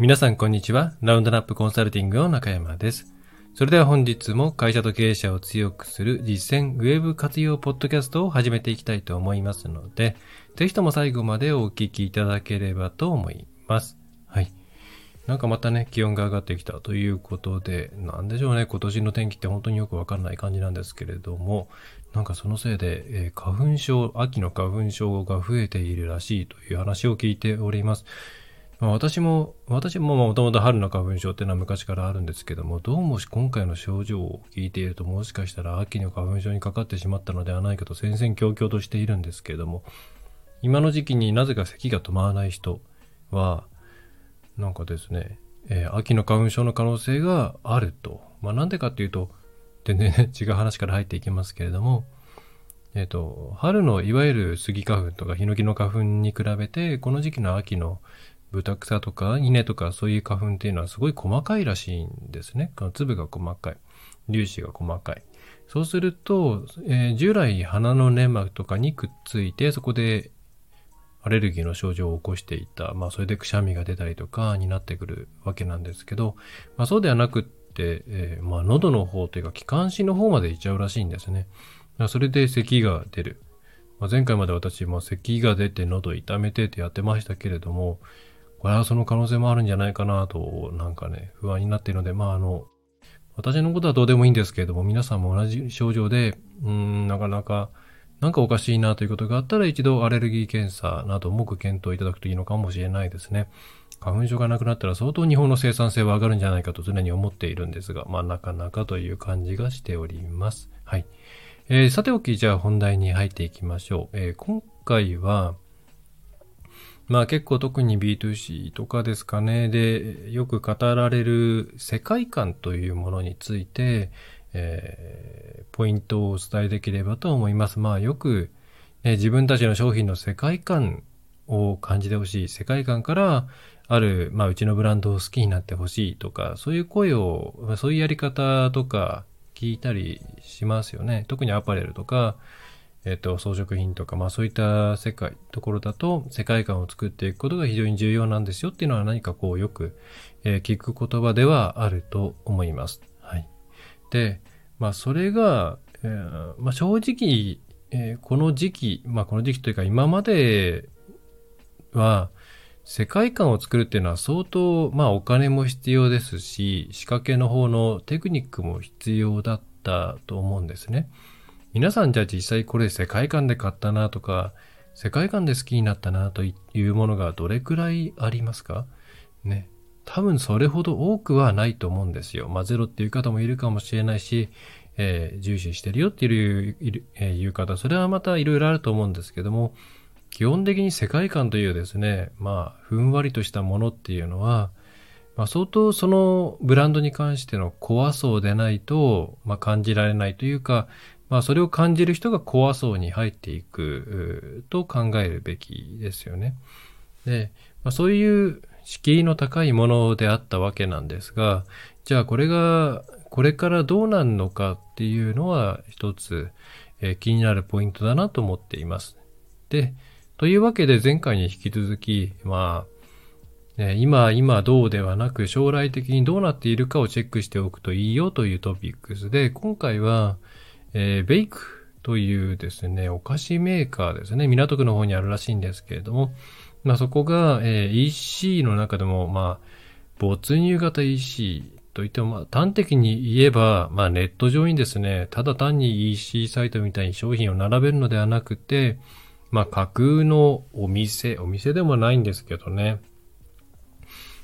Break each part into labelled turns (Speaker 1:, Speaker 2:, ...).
Speaker 1: 皆さんこんにちは。ラウンドナップコンサルティングの中山です。それでは本日も会社と経営者を強くする実践ウェブ活用ポッドキャストを始めていきたいと思いますので、ぜひとも最後までお聞きいただければと思います。はい。なんかまたね、気温が上がってきたということで、なんでしょうね、今年の天気って本当によくわかんない感じなんですけれども、なんかそのせいで、えー花粉症、秋の花粉症が増えているらしいという話を聞いております。私も、私ももともと春の花粉症っていうのは昔からあるんですけども、どうもし今回の症状を聞いていると、もしかしたら秋の花粉症にかかってしまったのではないかと戦々恐々としているんですけれども、今の時期になぜか咳が止まらない人は、なんかですね、えー秋の花粉症の可能性があると。まあなんでかっていうと、全然ね、違う話から入っていきますけれども、えっ、と、春のいわゆる杉花粉とかヒノキの花粉に比べて、この時期の秋の豚草とか稲とかそういう花粉っていうのはすごい細かいらしいんですね。この粒が細かい。粒子が細かい。そうすると、えー従来鼻の粘膜とかにくっついて、そこでアレルギーの症状を起こしていた。まあ、それでくしゃみが出たりとかになってくるわけなんですけど、まあ、そうではなくって、えーまあ、喉の方というか、気管支の方まで行っちゃうらしいんですね。それで咳が出る。まあ、前回まで私も咳が出て喉痛めてってやってましたけれども、これはその可能性もあるんじゃないかなと、なんかね、不安になっているので、まあ、あの、私のことはどうでもいいんですけれども、皆さんも同じ症状で、うーん、なかなか、なんかおかしいなということがあったら一度アレルギー検査などもご検討いただくといいのかもしれないですね。花粉症がなくなったら相当日本の生産性は上がるんじゃないかと常に思っているんですが、まあなかなかという感じがしております。はい。えーさておき、じゃあ本題に入っていきましょう。えー今回は、まあ結構特に B2C とかですかね、で、よく語られる世界観というものについて、えーポイントをお伝えできればと思います。まあよく、ね自分たちの商品の世界観を感じてほしい。世界観から、ある、まあうちのブランドを好きになってほしいとか、そういう声を、そういうやり方とか聞いたりしますよね。特にアパレルとか、えっ、と、装飾品とか、まあそういった世界、ところだと、世界観を作っていくことが非常に重要なんですよっていうのは何かこうよく、えー聞く言葉ではあると思います。はい。で、まあそれが、えーまあ正直、えーこの時期、まあこの時期というか今までは、世界観を作るっていうのは相当、まあお金も必要ですし、仕掛けの方のテクニックも必要だったと思うんですね。皆さんじゃあ実際これ世界観で買ったなとか、世界観で好きになったなというものがどれくらいありますか？ね。多分それほど多くはないと思うんですよ。まあゼロっていう方もいるかもしれないし、えー重視してるよっていういるえーいう方、それはまたいろいろあると思うんですけども、基本的に世界観というですね、まあ、ふんわりとしたものっていうのは、まあ、相当そのブランドに関しての怖そうでないと、まあ、感じられないというか、まあ、それを感じる人が怖そうに入っていくと考えるべきですよね。で、まあ、そういう敷居の高いものであったわけなんですが、じゃあこれが、これからどうなるのかっていうのは一つ、えー気になるポイントだなと思っています。で、というわけで前回に引き続き、まあ、ね今、今どうではなく将来的にどうなっているかをチェックしておくといいよというトピックスで、今回は、えーベイクというですね、お菓子メーカーですね、港区の方にあるらしいんですけれども、まあそこが、えー EC の中でも、まあ、没入型 EC といっても、まあ端的に言えば、まあネット上にですね、ただ単に EC サイトみたいに商品を並べるのではなくて、まあ架空のお店、お店でもないんですけどね、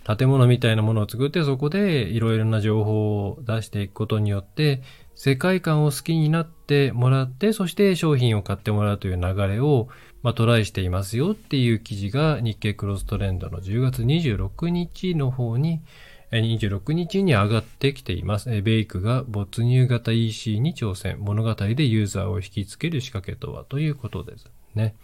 Speaker 1: 建物みたいなものを作ってそこでいろいろな情報を出していくことによって世界観を好きになってもらってそして商品を買ってもらうという流れを、まあ、トライしていますよっていう記事が日経クロストレンドの10月26日の方に26日に上がってきています。ベイクが没入型 EC に挑戦。物語でユーザーを引きつける仕掛けとは？ということですね。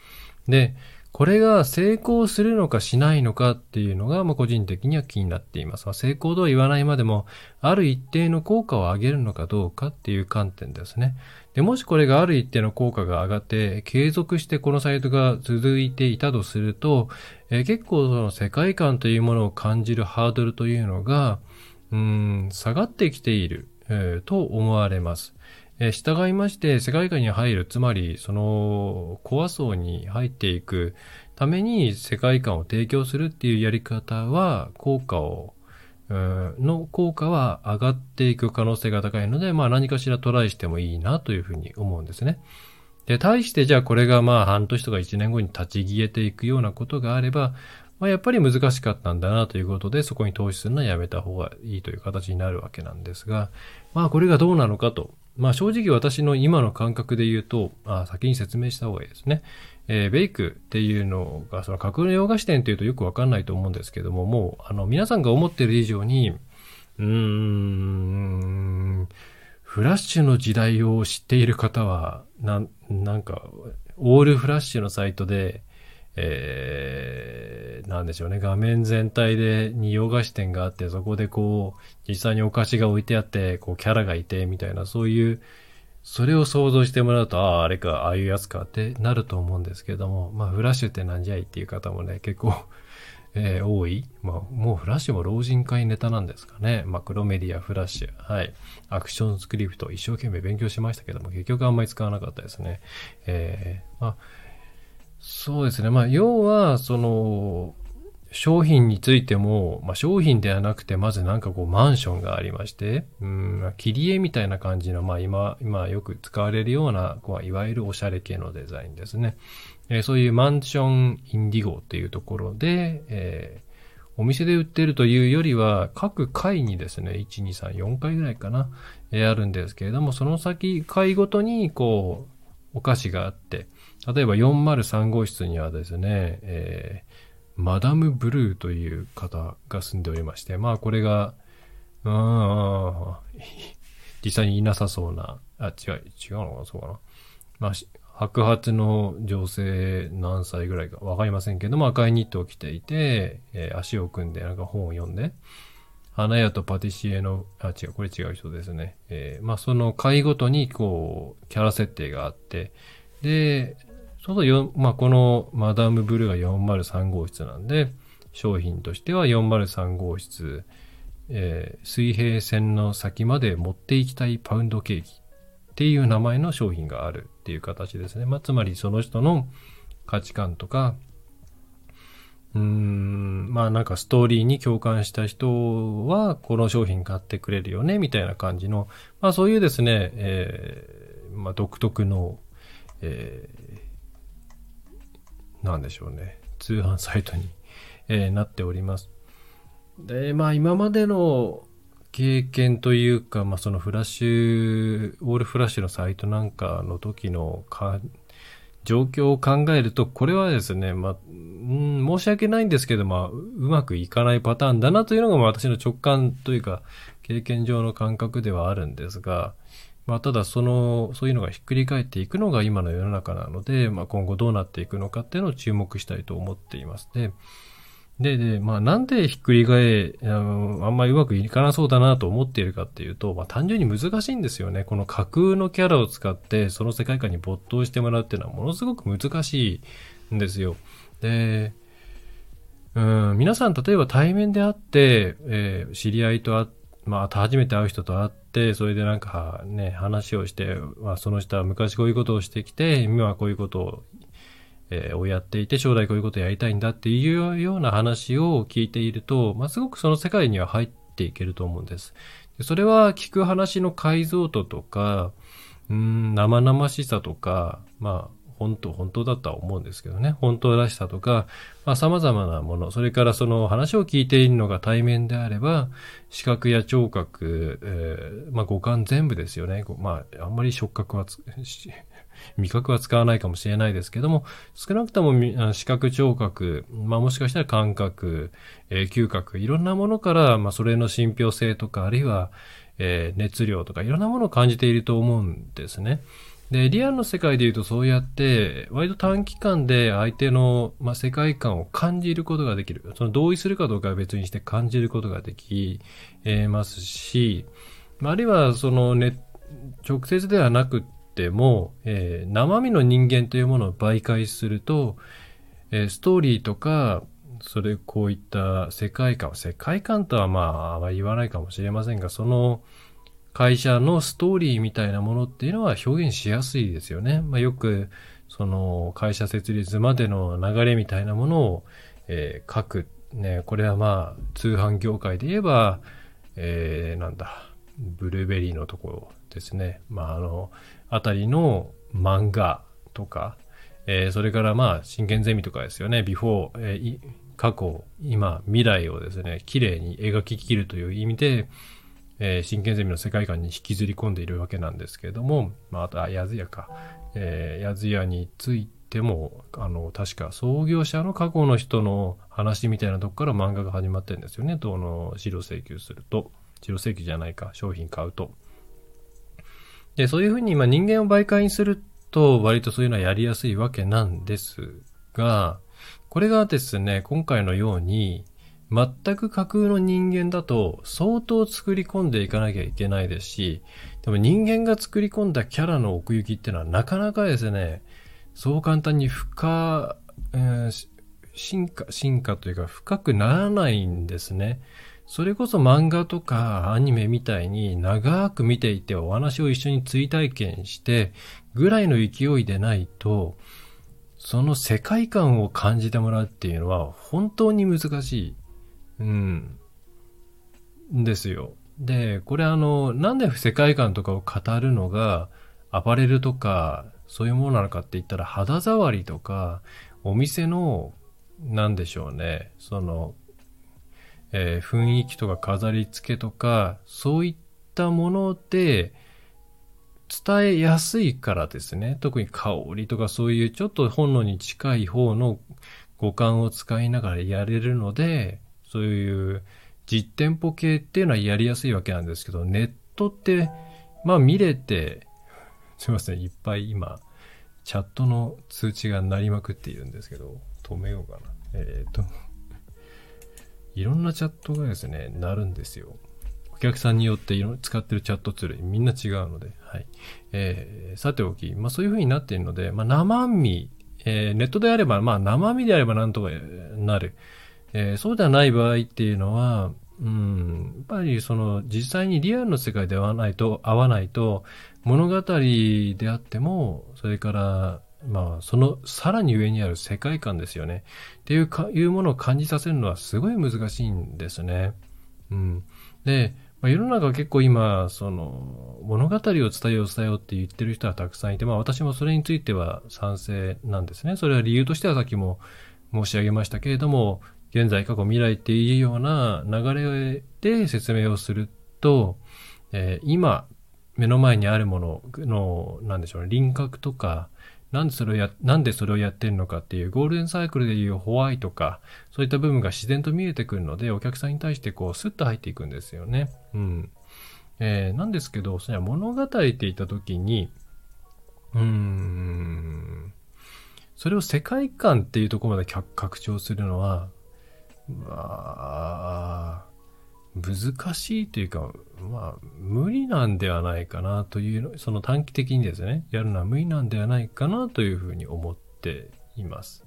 Speaker 1: で、これが成功するのかしないのかっていうのが、まあ、個人的には気になっています。まあ、成功とは言わないまでも、ある一定の効果を上げるのかどうかっていう観点ですね。で、もしこれがある一定の効果が上がって、継続してこのサイトが続いていたとすると、えー、結構その世界観というものを感じるハードルというのが、うん、下がってきている、えー、と思われます。えー、従いまして世界観に入る、つまりそのコア層に入っていくために世界観を提供するっていうやり方は効果をの効果は上がっていく可能性が高いので、まあ何かしらトライしてもいいなというふうに思うんですね。で、対してじゃあこれがまあ半年とか1年後に立ち消えていくようなことがあれば、まあやっぱり難しかったんだなということで、そこに投資するのはやめた方がいいという形になるわけなんですが、まあこれがどうなのかと。まあ正直私の今の感覚で言うと、あ先に説明した方がいいですね。えー、ベイクっていうのが、その架空の洋菓子店っていうとよくわかんないと思うんですけども、もう、あの、皆さんが思ってる以上に、うーん、フラッシュの時代を知っている方は、な、なんか、オールフラッシュのサイトで、えー、なんでしょうね、画面全体でに洋菓子店があって、そこでこう、実際にお菓子が置いてあって、こう、キャラがいて、みたいな、そういう、それを想像してもらうと、ああ、あれか、ああいうやつかってなると思うんですけども、まあ、フラッシュってなんじゃいっていう方もね、結構 えー、多い。まあ、もうフラッシュも老人会ネタなんですかね。マクロメディア、フラッシュ。はい。アクションスクリプト、一生懸命勉強しましたけども、結局あんまり使わなかったですね。えー、まあ、そうですね。まあ、要は、その、商品についても、まあ、商品ではなくて、まずなんかこうマンションがありまして、うん、切り絵みたいな感じの、まあ今、今よく使われるような、こういわゆるおしゃれ系のデザインですね。えー、そういうマンションインディゴっていうところで、えー、お店で売ってるというよりは、各階にですね、1、2、3、4階ぐらいかな、えー、あるんですけれども、その先、階ごとに、こう、お菓子があって、例えば403号室にはですね、えーマダム・ブルーという方が住んでおりまして、まあこれが、うん、実際にいなさそうな、あ、違う、違うのかな、そうかな。まあ、白髪の女性何歳ぐらいかわかりませんけども、赤いニットを着ていて、えー、足を組んでなんか本を読んで、花屋とパティシエの、あ、違う、これ違う人ですね。えー、まあその回ごとにこう、キャラ設定があって、で、そうそう、まあ、このマダムブルーが403号室なんで、商品としては403号室、えー、水平線の先まで持っていきたいパウンドケーキっていう名前の商品があるっていう形ですね。まあ、つまりその人の価値観とか、うーん、まあなんかストーリーに共感した人はこの商品買ってくれるよねみたいな感じの、まあそういうですね、えー、まあ独特の、えー、なんでしょうね、通販サイトに、えー、なっております。で、まあ今までの経験というか、まあそのフラッシュ、オールフラッシュのサイトなんかの時のか状況を考えると、これはですね、まあ、ん申し訳ないんですけど、まあ、うまくいかないパターンだなというのが、私の直感というか、経験上の感覚ではあるんですが、まあ、ただその、そういうのがひっくり返っていくのが今の世の中なので、まあ、今後どうなっていくのかっていうのを注目したいと思っています。で、で、で、まあ、なんでひっくり返、あの、あんまりうまくいかなそうだなと思っているかっていうと、まあ、単純に難しいんですよね。この架空のキャラを使って、その世界観に没頭してもらうっていうのはものすごく難しいんですよ。で、うん、皆さん例えば対面で会って、えー、知り合いと会って、まあ、初めて会う人と会って、それでなんかね、話をして、まあ、その人は昔こういうことをしてきて、今はこういうことを、えー、をやっていて、将来こういうことをやりたいんだっていうような話を聞いていると、まあ、すごくその世界には入っていけると思うんです。でそれは聞く話の解像度とか、うん、生々しさとか、まあ、本当、本当だとは思うんですけどね。本当らしさとか、まあ様々なもの、それからその話を聞いているのが対面であれば、視覚や聴覚、えー、まあ五感全部ですよね。まあ、あんまり触覚は味覚は使わないかもしれないですけども、少なくとも視覚聴覚、まあもしかしたら感覚、えー、嗅覚、いろんなものから、まあそれの信憑性とか、あるいは、えー、熱量とかいろんなものを感じていると思うんですね。で、リアルの世界で言うとそうやって、割と短期間で相手の、まあ、世界観を感じることができる。その同意するかどうかは別にして感じることができますし、まあ、るいはそのね、直接ではなくても、えー、生身の人間というものを媒介すると、えー、ストーリーとか、それ、こういった世界観、世界観とはまあ、あまり言わないかもしれませんが、その会社のストーリーみたいなものっていうのは表現しやすいですよね。まあ、よく、その会社設立までの流れみたいなものを、えー、書く。ね、これはまあ、通販業界で言えば、えー、なんだ、ブルーベリーのところですね。まあ、あの、あたりの漫画とか、えー、それからまあ、進研ゼミとかですよね。ビフォー、えー、過去、今、未来をですね、綺麗に描ききるという意味で、えー、真剣ゼミの世界観に引きずり込んでいるわけなんですけれども、まあ、あと、あ、やずやか。えー、やずやについても、あの、確か創業者の過去の人の話みたいなとこから漫画が始まってるんですよね。どの、資料請求すると。資料請求じゃないか、商品買うと。で、そういうふうに今人間を媒介にすると割とそういうのはやりやすいわけなんですが、これがですね、今回のように、全く架空の人間だと相当作り込んでいかなきゃいけないですし、でも人間が作り込んだキャラの奥行きっていうのはなかなかですね、そう簡単に深、えー、進化、進化というか深くならないんですね。それこそ漫画とかアニメみたいに長く見ていてお話を一緒に追体験してぐらいの勢いでないと、その世界観を感じてもらうっていうのは本当に難しい。うん。ですよ。で、これあの、なんで世界観とかを語るのがアパレルとかそういうものなのかって言ったら肌触りとかお店のなんでしょうね。そのえー、雰囲気とか飾り付けとか、そういったもので伝えやすいからですね。特に香りとかそういうちょっと本能に近い方の五感を使いながらやれるので、そういう実店舗系っていうのはやりやすいわけなんですけど、ネットって、まあ見れて、すいません、いっぱい今、チャットの通知が鳴りまくっているんですけど、止めようかな。えっ、と、いろんなチャットがですね、なるんですよ。お客さんによって使ってるチャットツールみんな違うので、はい。えー、さておき、まあそういう風になっているので、まあ生身、えー、ネットであれば、まあ生身であればなんとかなる。えー、そうではない場合っていうのは、うん、やっぱりその実際にリアルの世界で会わないと、会わないと、物語であっても、それからまあ、そのさらに上にある世界観ですよね。っていうか、いうものを感じさせるのはすごい難しいんですね。うん。で、まあ、世の中結構今、その、物語を伝えよう伝えようって言ってる人はたくさんいて、まあ私もそれについては賛成なんですね。それは理由としてはさっきも申し上げましたけれども、現在、過去、未来っていうような流れで説明をすると、えー、今、目の前にあるものの、なんでしょうね、輪郭とか、なんでそれをや、なんでそれをやってるのかっていうゴールデンサイクルでいうホワイトか、そういった部分が自然と見えてくるので、お客さんに対してこう、スッと入っていくんですよね。うん。えー、なんですけど、それは物語って言った時に、うーん、それを世界観っていうところまで拡張するのは、まあ、難しいというか、まあ、無理なんではないかなという、その短期的にですね、やるのは無理なんではないかなというふうに思っています。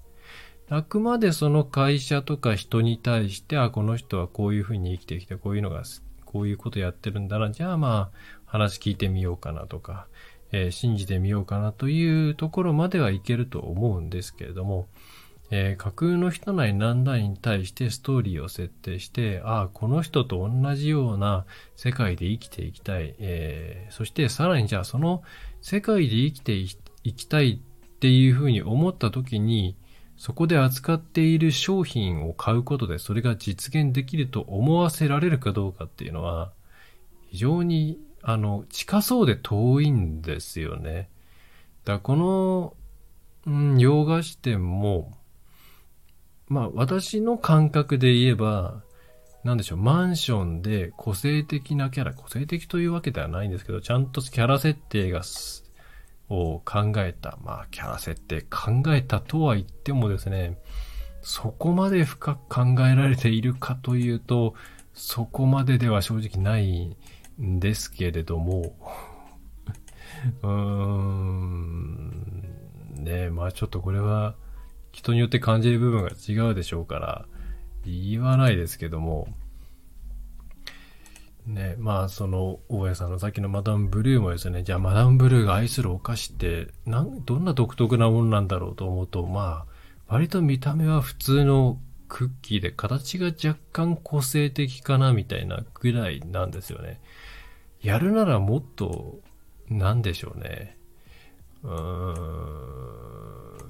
Speaker 1: あくまでその会社とか人に対して、あ、この人はこういうふうに生きてきて、こういうのが、こういうことやってるんだな、じゃあまあ、話聞いてみようかなとか、えー、信じてみようかなというところまではいけると思うんですけれども、えー、架空の人なり何らに対してストーリーを設定して、ああ、この人と同じような世界で生きていきたい。えー、そしてさらにじゃあその世界で生きていきたいっていうふうに思った時に、そこで扱っている商品を買うことでそれが実現できると思わせられるかどうかっていうのは、非常に、あの、近そうで遠いんですよね。だからこの、うん、洋菓子店も、まあ私の感覚で言えば、なんでしょう、マンションで個性的なキャラ、個性的というわけではないんですけど、ちゃんとキャラ設定が、を考えた、まあキャラ設定考えたとは言ってもですね、そこまで深く考えられているかというと、そこまででは正直ないんですけれども、うーん。ねまあちょっとこれは人によって感じる部分が違うでしょうから、言わないですけども、ね、まあその大家さんのさっきのマダムブルーもですね。じゃあマダムブルーが愛するお菓子ってなんどんな独特なものなんだろうと思うとまあ割と見た目は普通のクッキーで形が若干個性的かなみたいなぐらいなんですよね。やるならもっとなんでしょうね。うーん。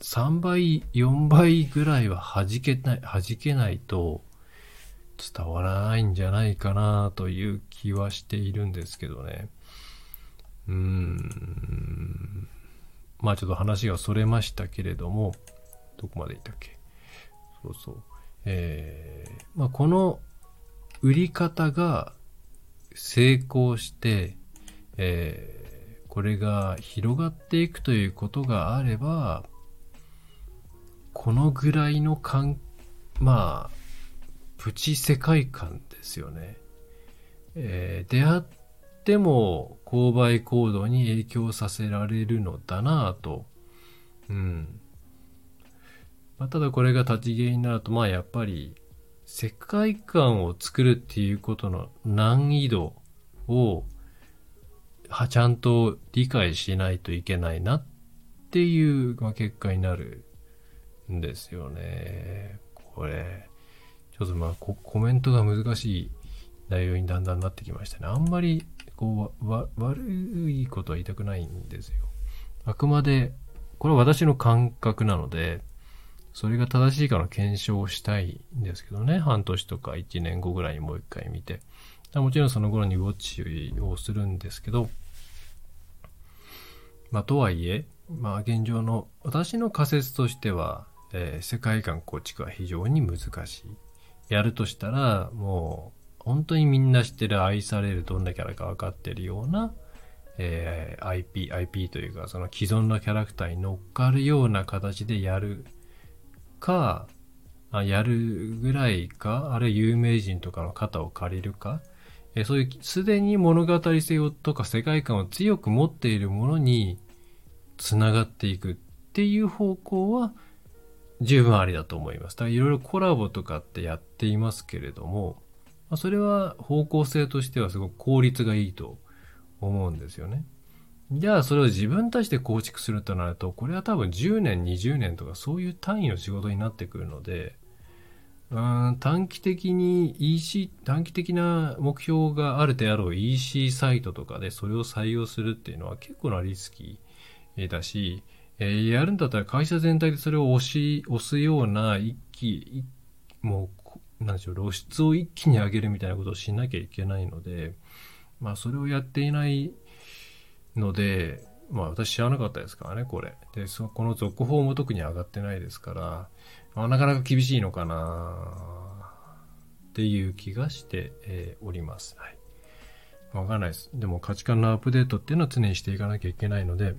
Speaker 1: 3倍4倍ぐらいは弾けない弾けないと伝わらないんじゃないかなという気はしているんですけどね。うーん。まあちょっと話がそれましたけれども、どこまでいったっけ？そうそう。えー、まあこの売り方が成功して、えー、これが広がっていくということがあれば、このぐらいの感、まあ、プチ世界観ですよね。えー、出会っても購買行動に影響させられるのだなぁと。うん。まあ、ただこれが立ち消えになると、まあやっぱり世界観を作るっていうことの難易度をはちゃんと理解しないといけないなっていう、ま、結果になるんですよね。これ。ちょっとまあコ、メントが難しい内容にだんだんなってきましたね。あんまり、こう、悪いことは言いたくないんですよ。あくまで、これは私の感覚なので、それが正しいかの検証をしたいんですけどね。半年とか1年後ぐらいにもう一回見て。もちろんその頃にウォッチをするんですけど、まあ、とはいえ、まあ、現状の私の仮説としては、えー、世界観構築は非常に難しい。やるとしたら、もう、本当にみんな知ってる愛されるどんなキャラか分かってるような、えー、IP、IP というか、その既存のキャラクターに乗っかるような形でやるか、あやるぐらいか、あるいは有名人とかの肩を借りるか、え、そういう、すでに物語性とか世界観を強く持っているものに繋がっていくっていう方向は、十分ありだと思います。だからいろいろコラボとかってやっていますけれども、ま、それは方向性としてはすごく効率がいいと思うんですよね。じゃあそれを自分たちで構築するとなると、これは多分10年、20年とかそういう単位の仕事になってくるので、うん短期的に EC、短期的な目標があるであろう EC サイトとかでそれを採用するっていうのは結構なリスキーだし、えー、やるんだったら会社全体でそれを押し、押すような一気、もう、なんでしょう、露出を一気に上げるみたいなことをしなきゃいけないので、まあそれをやっていないので、まあ私知らなかったですからね、これ。で、そこの続報も特に上がってないですから、あ、なかなか厳しいのかなっていう気がして、えー、おります。はい。わかんないです。でも価値観のアップデートっていうのは常にしていかなきゃいけないので、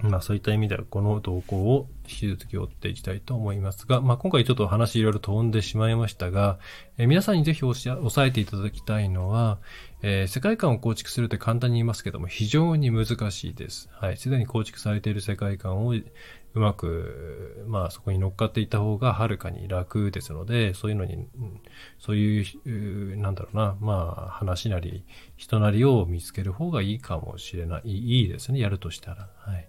Speaker 1: まあそういった意味ではこの動向を引き続き追っていきたいと思いますが、まあ今回ちょっと話いろいろ飛んでしまいましたが、えー、皆さんにぜひ押さえていただきたいのは、えー、世界観を構築するって簡単に言いますけども非常に難しいです。はい。すでに構築されている世界観をうまく、まあそこに乗っかっていた方がはるかに楽ですので、そういうのに、そういう、なんだろうな、まあ話なり、人なりを見つける方がいいかもしれない。いいですね、やるとしたら。はい。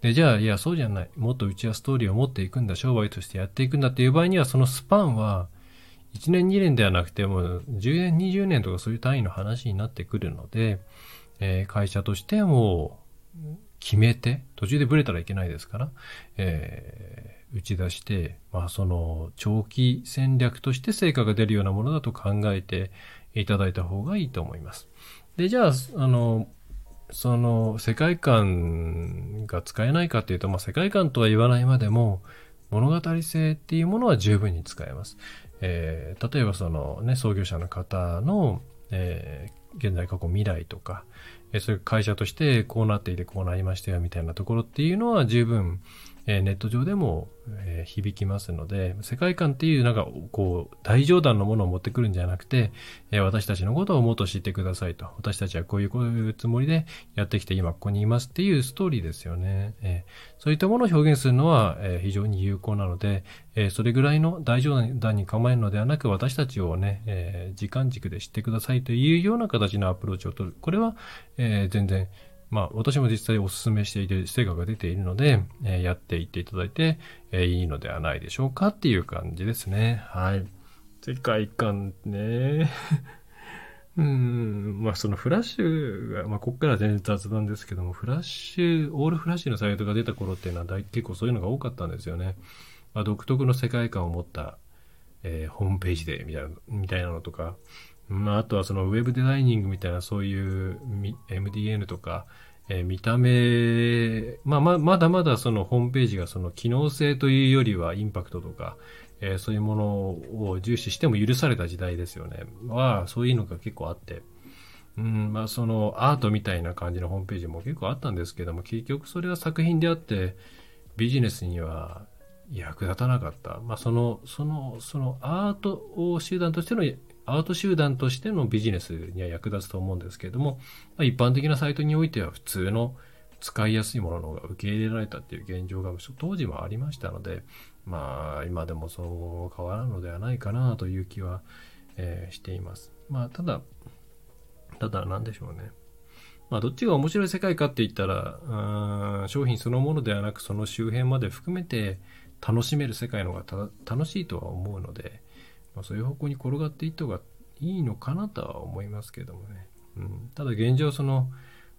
Speaker 1: で、じゃあ、いや、そうじゃない。もっとうちはストーリーを持っていくんだ、商売としてやっていくんだっていう場合には、そのスパンは、1年2年ではなくても、10年20年とかそういう単位の話になってくるので、えー、会社としても、決めて、途中でブレたらいけないですから、えー、打ち出して、まあその長期戦略として成果が出るようなものだと考えていただいた方がいいと思います。で、じゃあ、あの、その世界観が使えないかっていうと、まあ世界観とは言わないまでも、物語性っていうものは十分に使えます。えー、例えばそのね、創業者の方の、えー、現在、過去、未来とか、えそういう会社としてこうなっていてこうなりましたよみたいなところっていうのは十分、えネット上でも、え響きますので、世界観っていうなんかこう大冗談のものを持ってくるんじゃなくて、え私たちのことをもっと知ってくださいと。私たちはこういうこういうつもりでやってきて今ここにいますっていうストーリーですよね。えそういったものを表現するのは、え非常に有効なので、えそれぐらいの大冗談に構えるのではなく私たちをね、え時間軸で知ってくださいというような形のアプローチを取る。これは、え全然まあ、私も実際お勧めしていて、成果が出ているので、えー、やっていっていただいて、えー、いいのではないでしょうかっていう感じですね。はい。世界観ね。うん、まあそのフラッシュが、まあこっから全然雑談ですけども、フラッシュ、オールフラッシュのサイトが出た頃っていうのは結構そういうのが多かったんですよね。まあ、独特の世界観を持った、えー、ホームページでみたいなみたいなのとか、まあ、あとはそのウェブデザイニングみたいなそういう MDN とか、えー、見た目、まあ、ままだまだそのホームページがその機能性というよりはインパクトとか、えー、そういうものを重視しても許された時代ですよね。は、そういうのが結構あって。うん、まあそのアートみたいな感じのホームページも結構あったんですけども、結局それは作品であって、ビジネスには役立たなかった。まあその、その、そのアートを集団としてのアート集団としてのビジネスには役立つと思うんですけれども、ま、一般的なサイトにおいては普通の使いやすいものの方が受け入れられたっていう現状が当時もありましたので、まあ今でもそう変わらんのではないかなという気は、えー、しています。まあただ、ただ何でしょうね。まあどっちが面白い世界かって言ったら、商品そのものではなくその周辺まで含めて楽しめる世界の方が楽しいとは思うので、まあ、そういう方向に転がっていった方がいいのかなとは思いますけどもね。うん、ただ現状その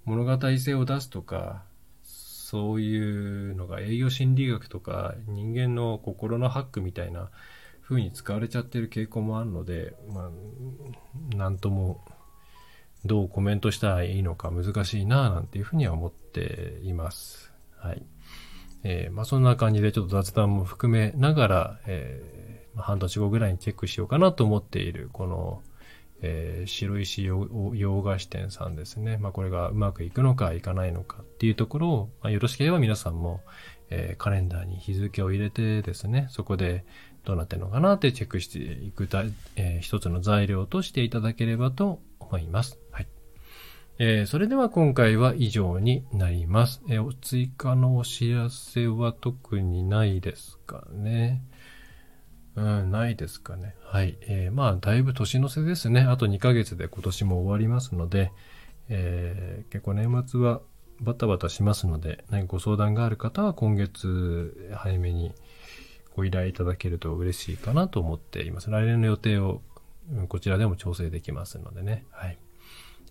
Speaker 1: 物語性を出すとか、そういうのが営業心理学とか人間の心のハックみたいな風に使われちゃってる傾向もあるので、まあ、なんともどうコメントしたらいいのか難しいなぁなんていうふうには思っています。はい。えー、まあそんな感じでちょっと雑談も含めながら、えー半年後ぐらいにチェックしようかなと思っている、この、えー、白石洋菓子店さんですね。まあ、これがうまくいくのかいかないのかっていうところを、まあ、よろしければ皆さんも、えー、カレンダーに日付を入れてですね、そこでどうなってるのかなってチェックしていくえー、一つの材料としていただければと思います。はい。えー、それでは今回は以上になります。え、追加のお知らせは特にないですかね。うん、ないですかね。はい。えー、まあ、だいぶ年の瀬ですね。あと2ヶ月で今年も終わりますので、えー、結構年末はバタバタしますので、何かご相談がある方は今月早めにご依頼いただけると嬉しいかなと思っています。来年の予定をこちらでも調整できますのでね。はい。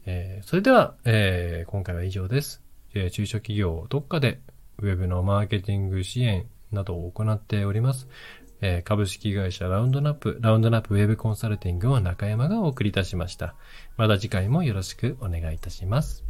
Speaker 1: えー、それでは、えー、今回は以上です。えー、中小企業どっかでウェブのマーケティング支援などを行っております。えー、株式会社ラウンドナップ、ラウンドナップウェブコンサルティングを中山がお送りいたしました。また次回もよろしくお願いいたします。